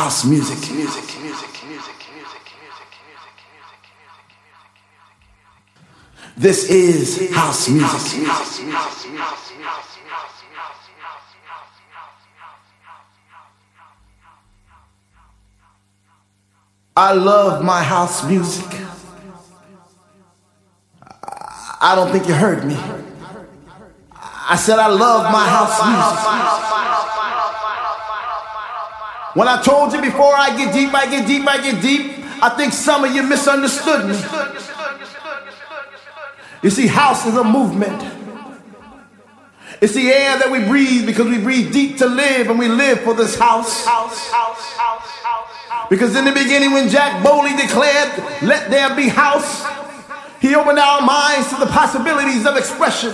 house music. This is house music. I love my house music. I don't think you heard me. I said I love my house music. When I told you before I get deep, I get deep, I get deep, I think some of you misunderstood me. You see, house is a movement. It's the air that we breathe because we breathe deep to live and we live for this house. Because in the beginning, when Jack Bowley declared, Let there be house, he opened our minds to the possibilities of expression.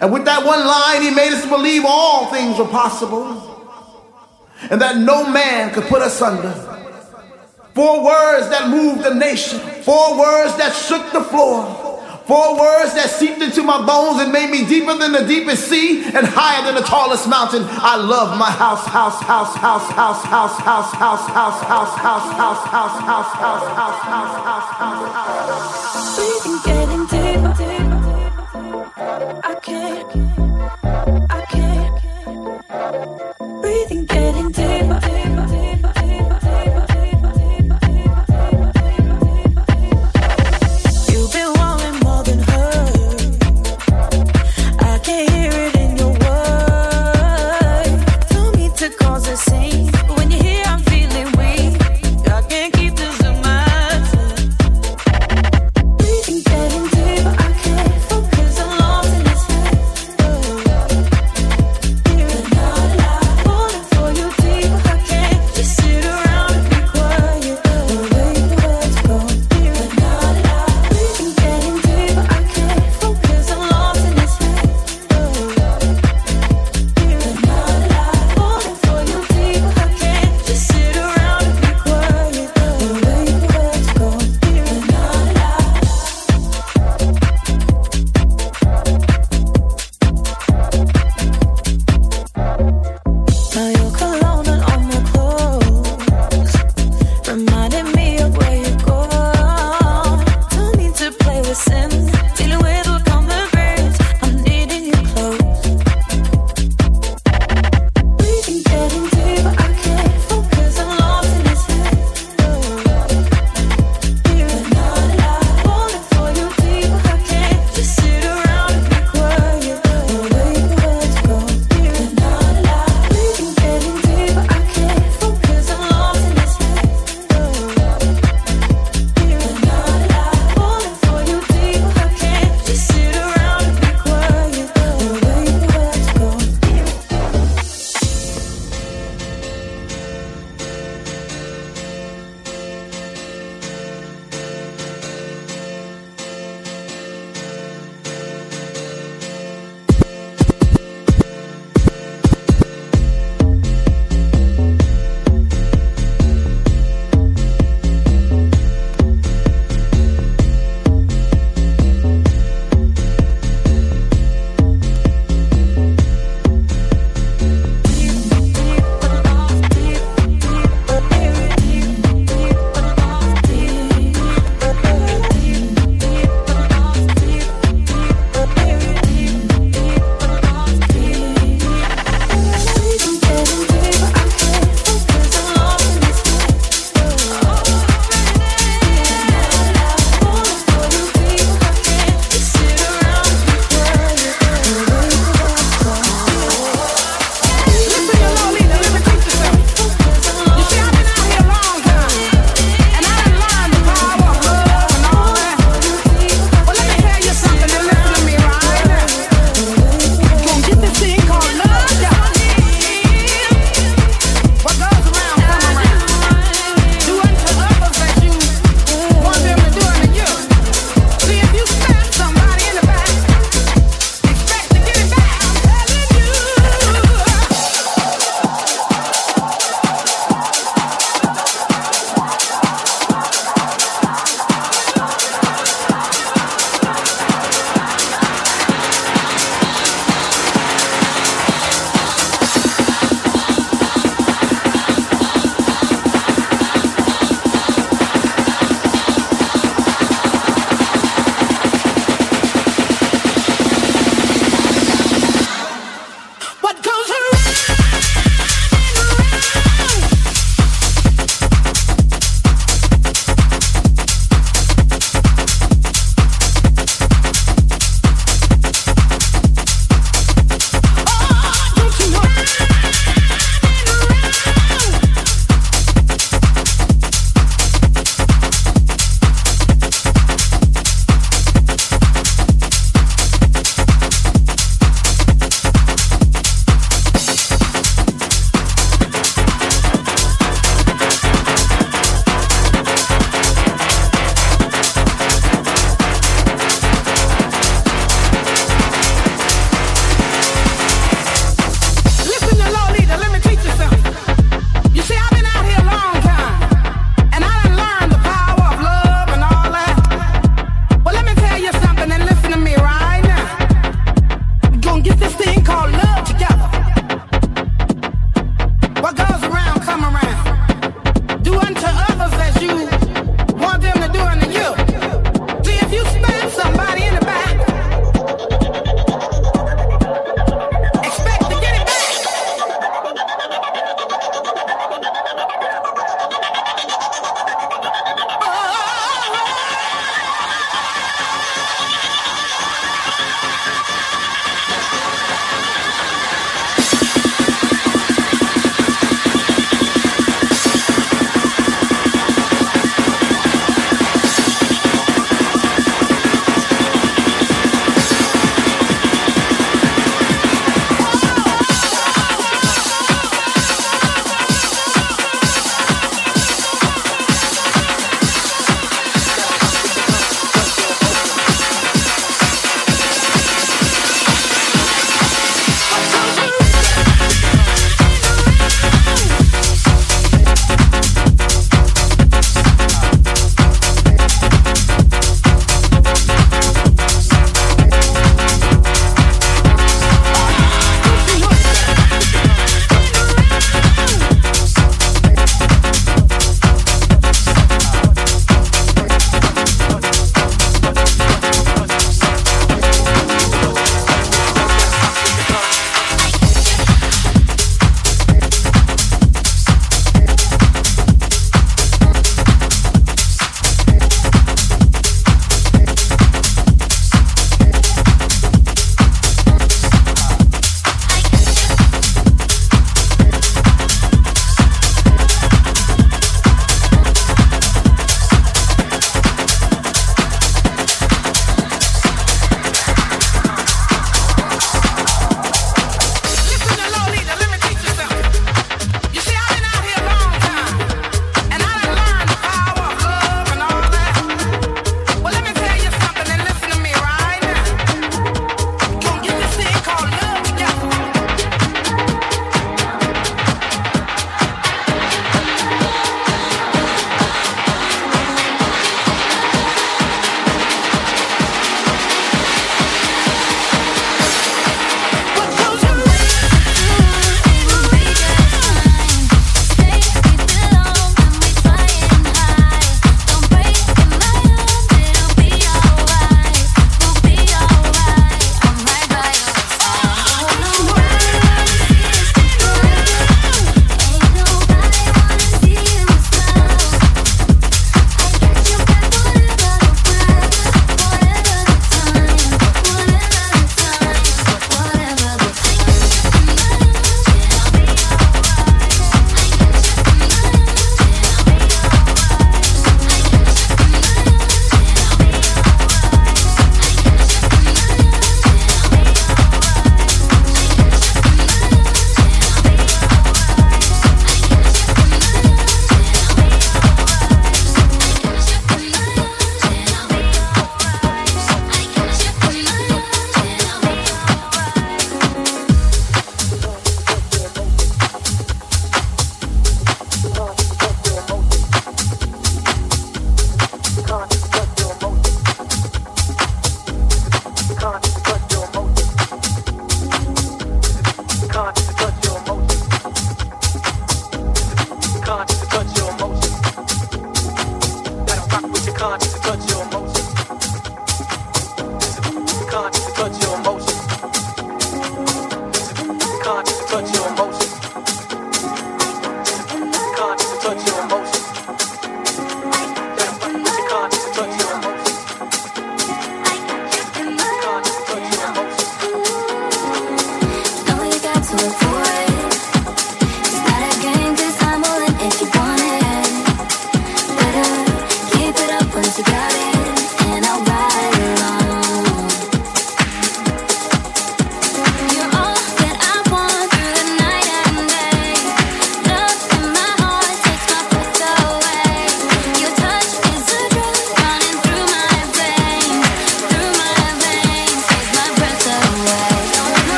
And with that one line, he made us believe all things were possible and that no man could put us under. Four words that moved the nation, four words that shook the floor. Four words that seeped into my bones and made me deeper than the deepest sea and higher than the tallest mountain. I love my house, house, house, house, house, house, house, house, house, house, house, house, house, house, house, house, house, house, house. Breathing,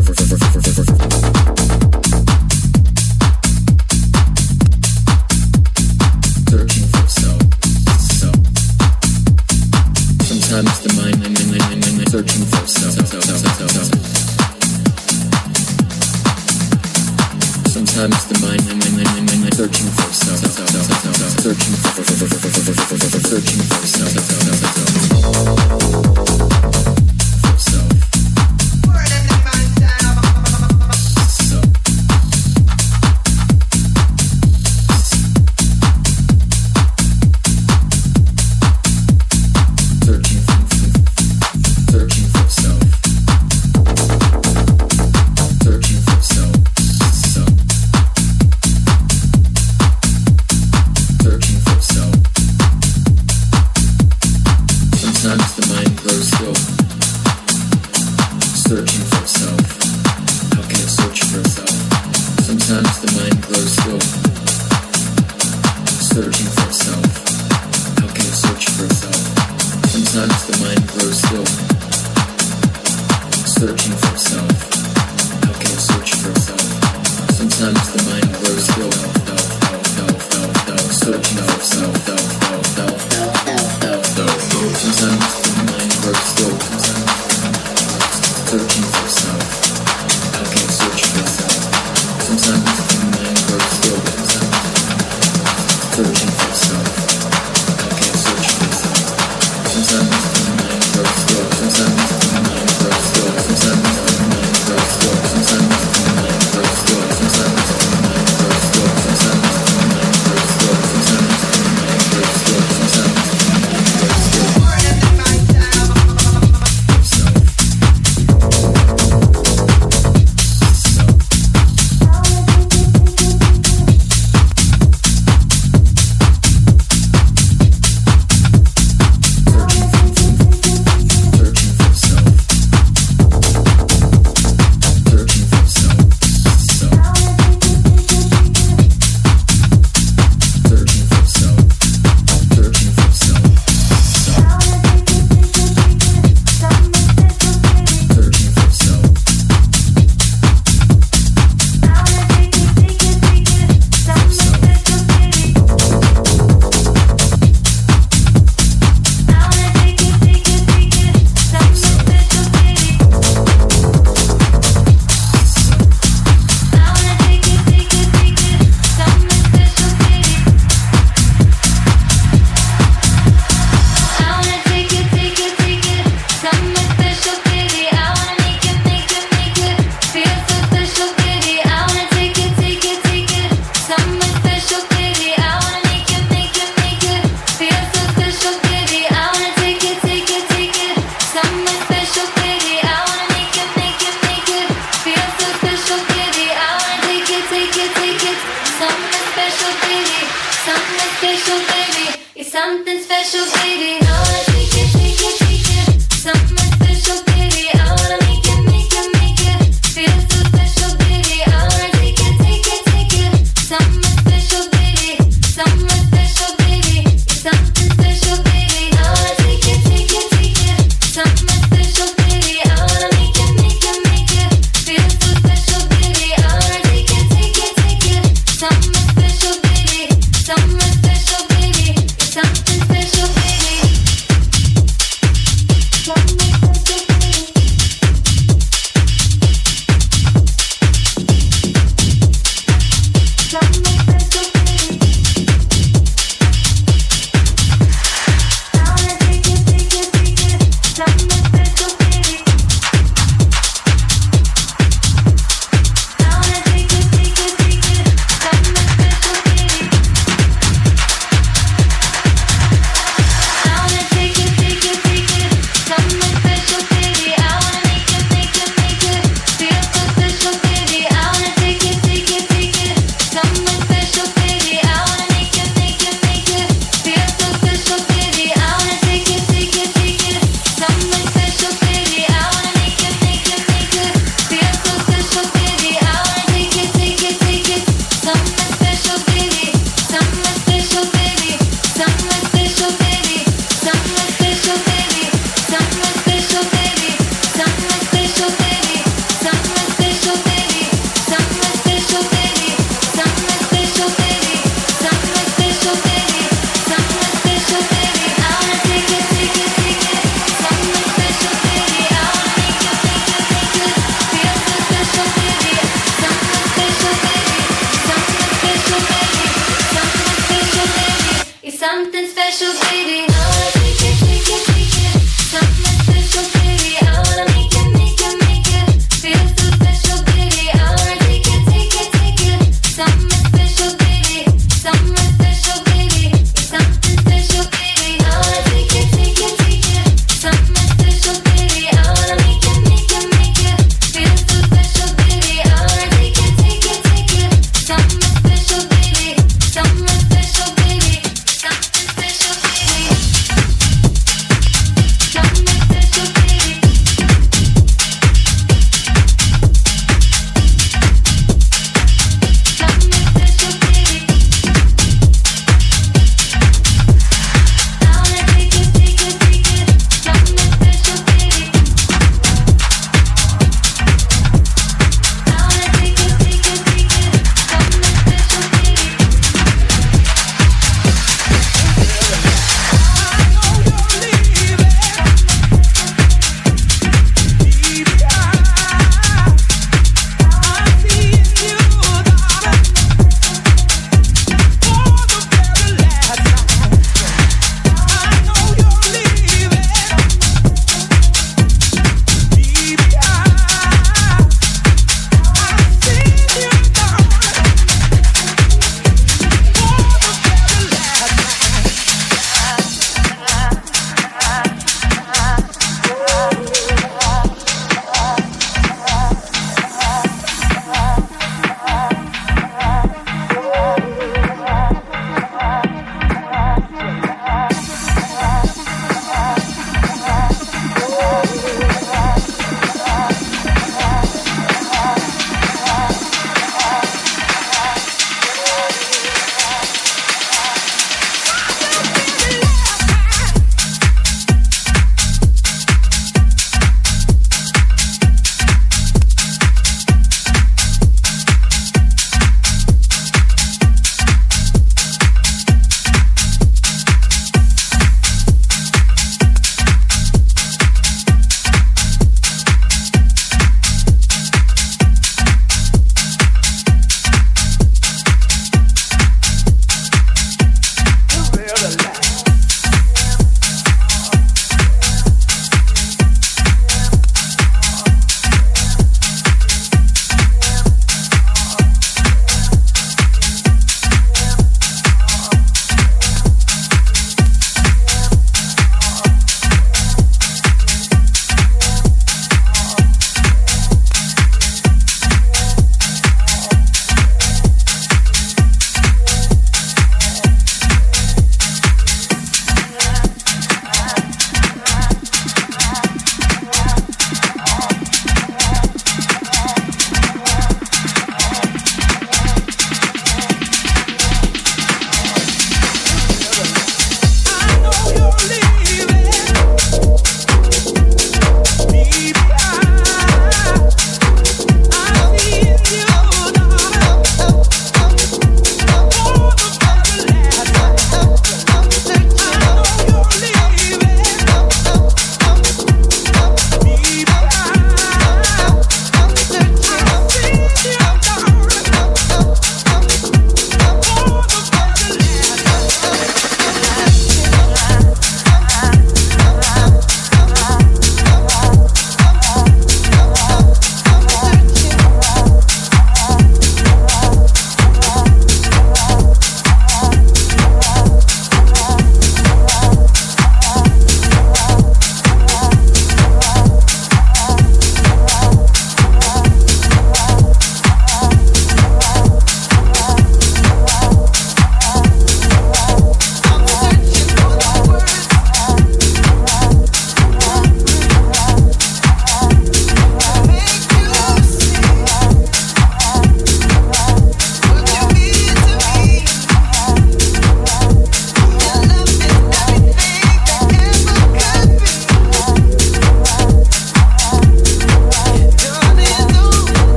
フフフフフ。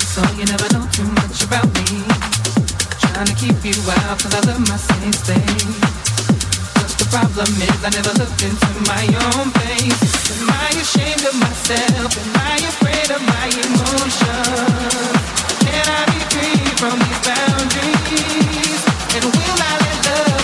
So you never know too much about me. Trying to keep you out cause I love my same space The problem is I never looked into my own face. Am I ashamed of myself? Am I afraid of my emotions? Can I be free from these boundaries? And will I let love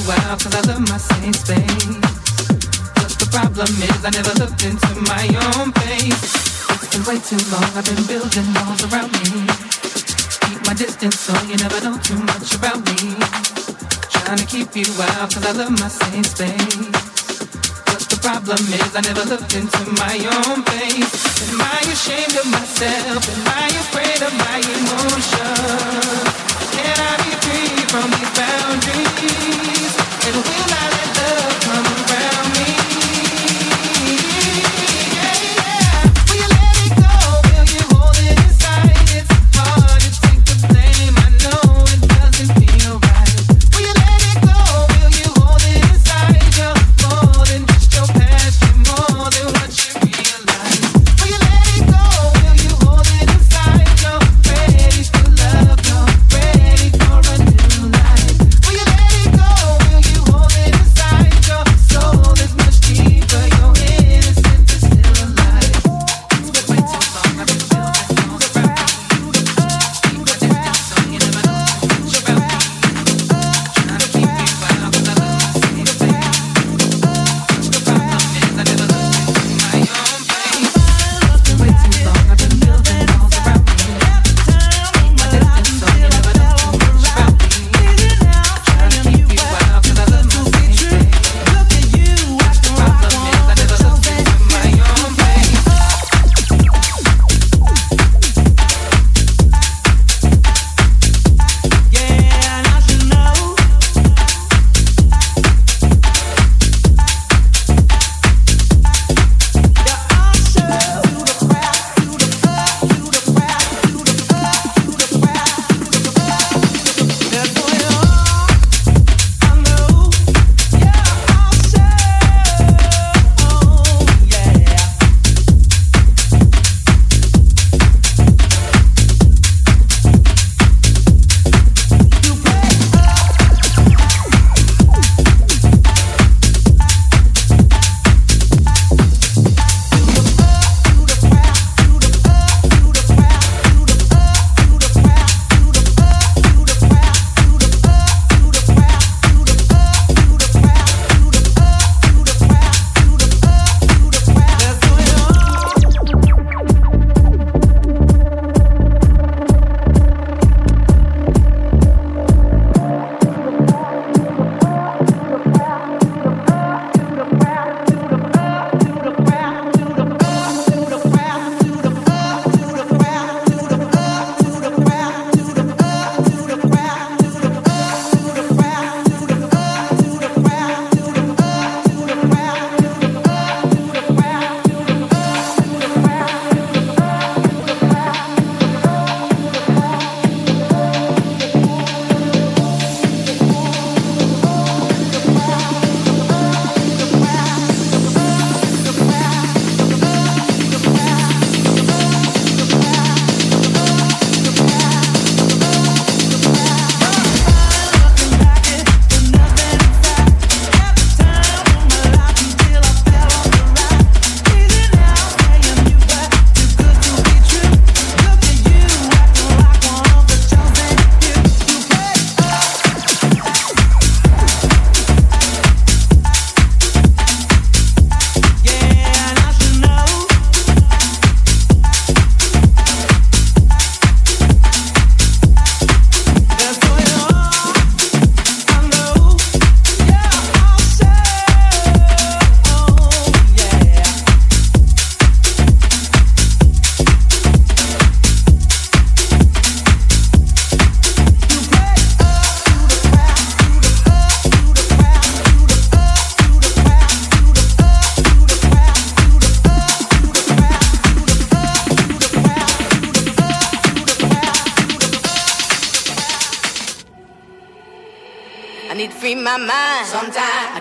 you out cause I love my same space. But the problem is I never looked into my own face. It's been way too long, I've been building walls around me. Keep my distance so you never know too much about me. Trying to keep you out cause I love my same space. But the problem is I never looked into my own face. Am I ashamed of myself? Am I afraid of my emotions? Can I be free? from these boundaries, and will I let love?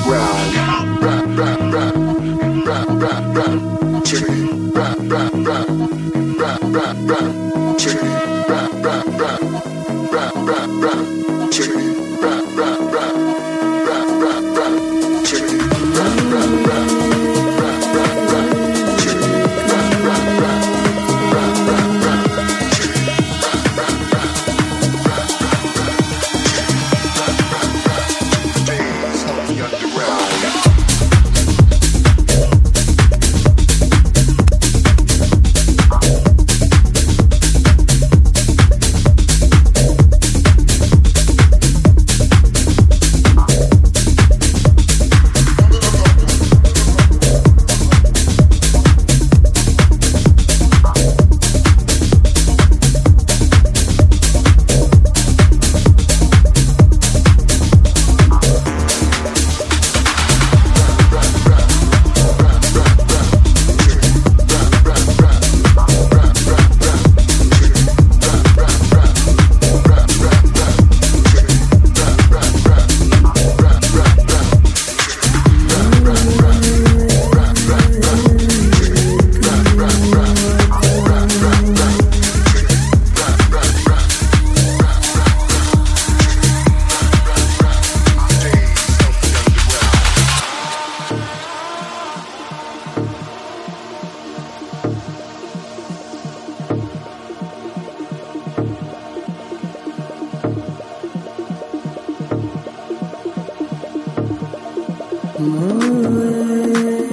Underground. Ooh.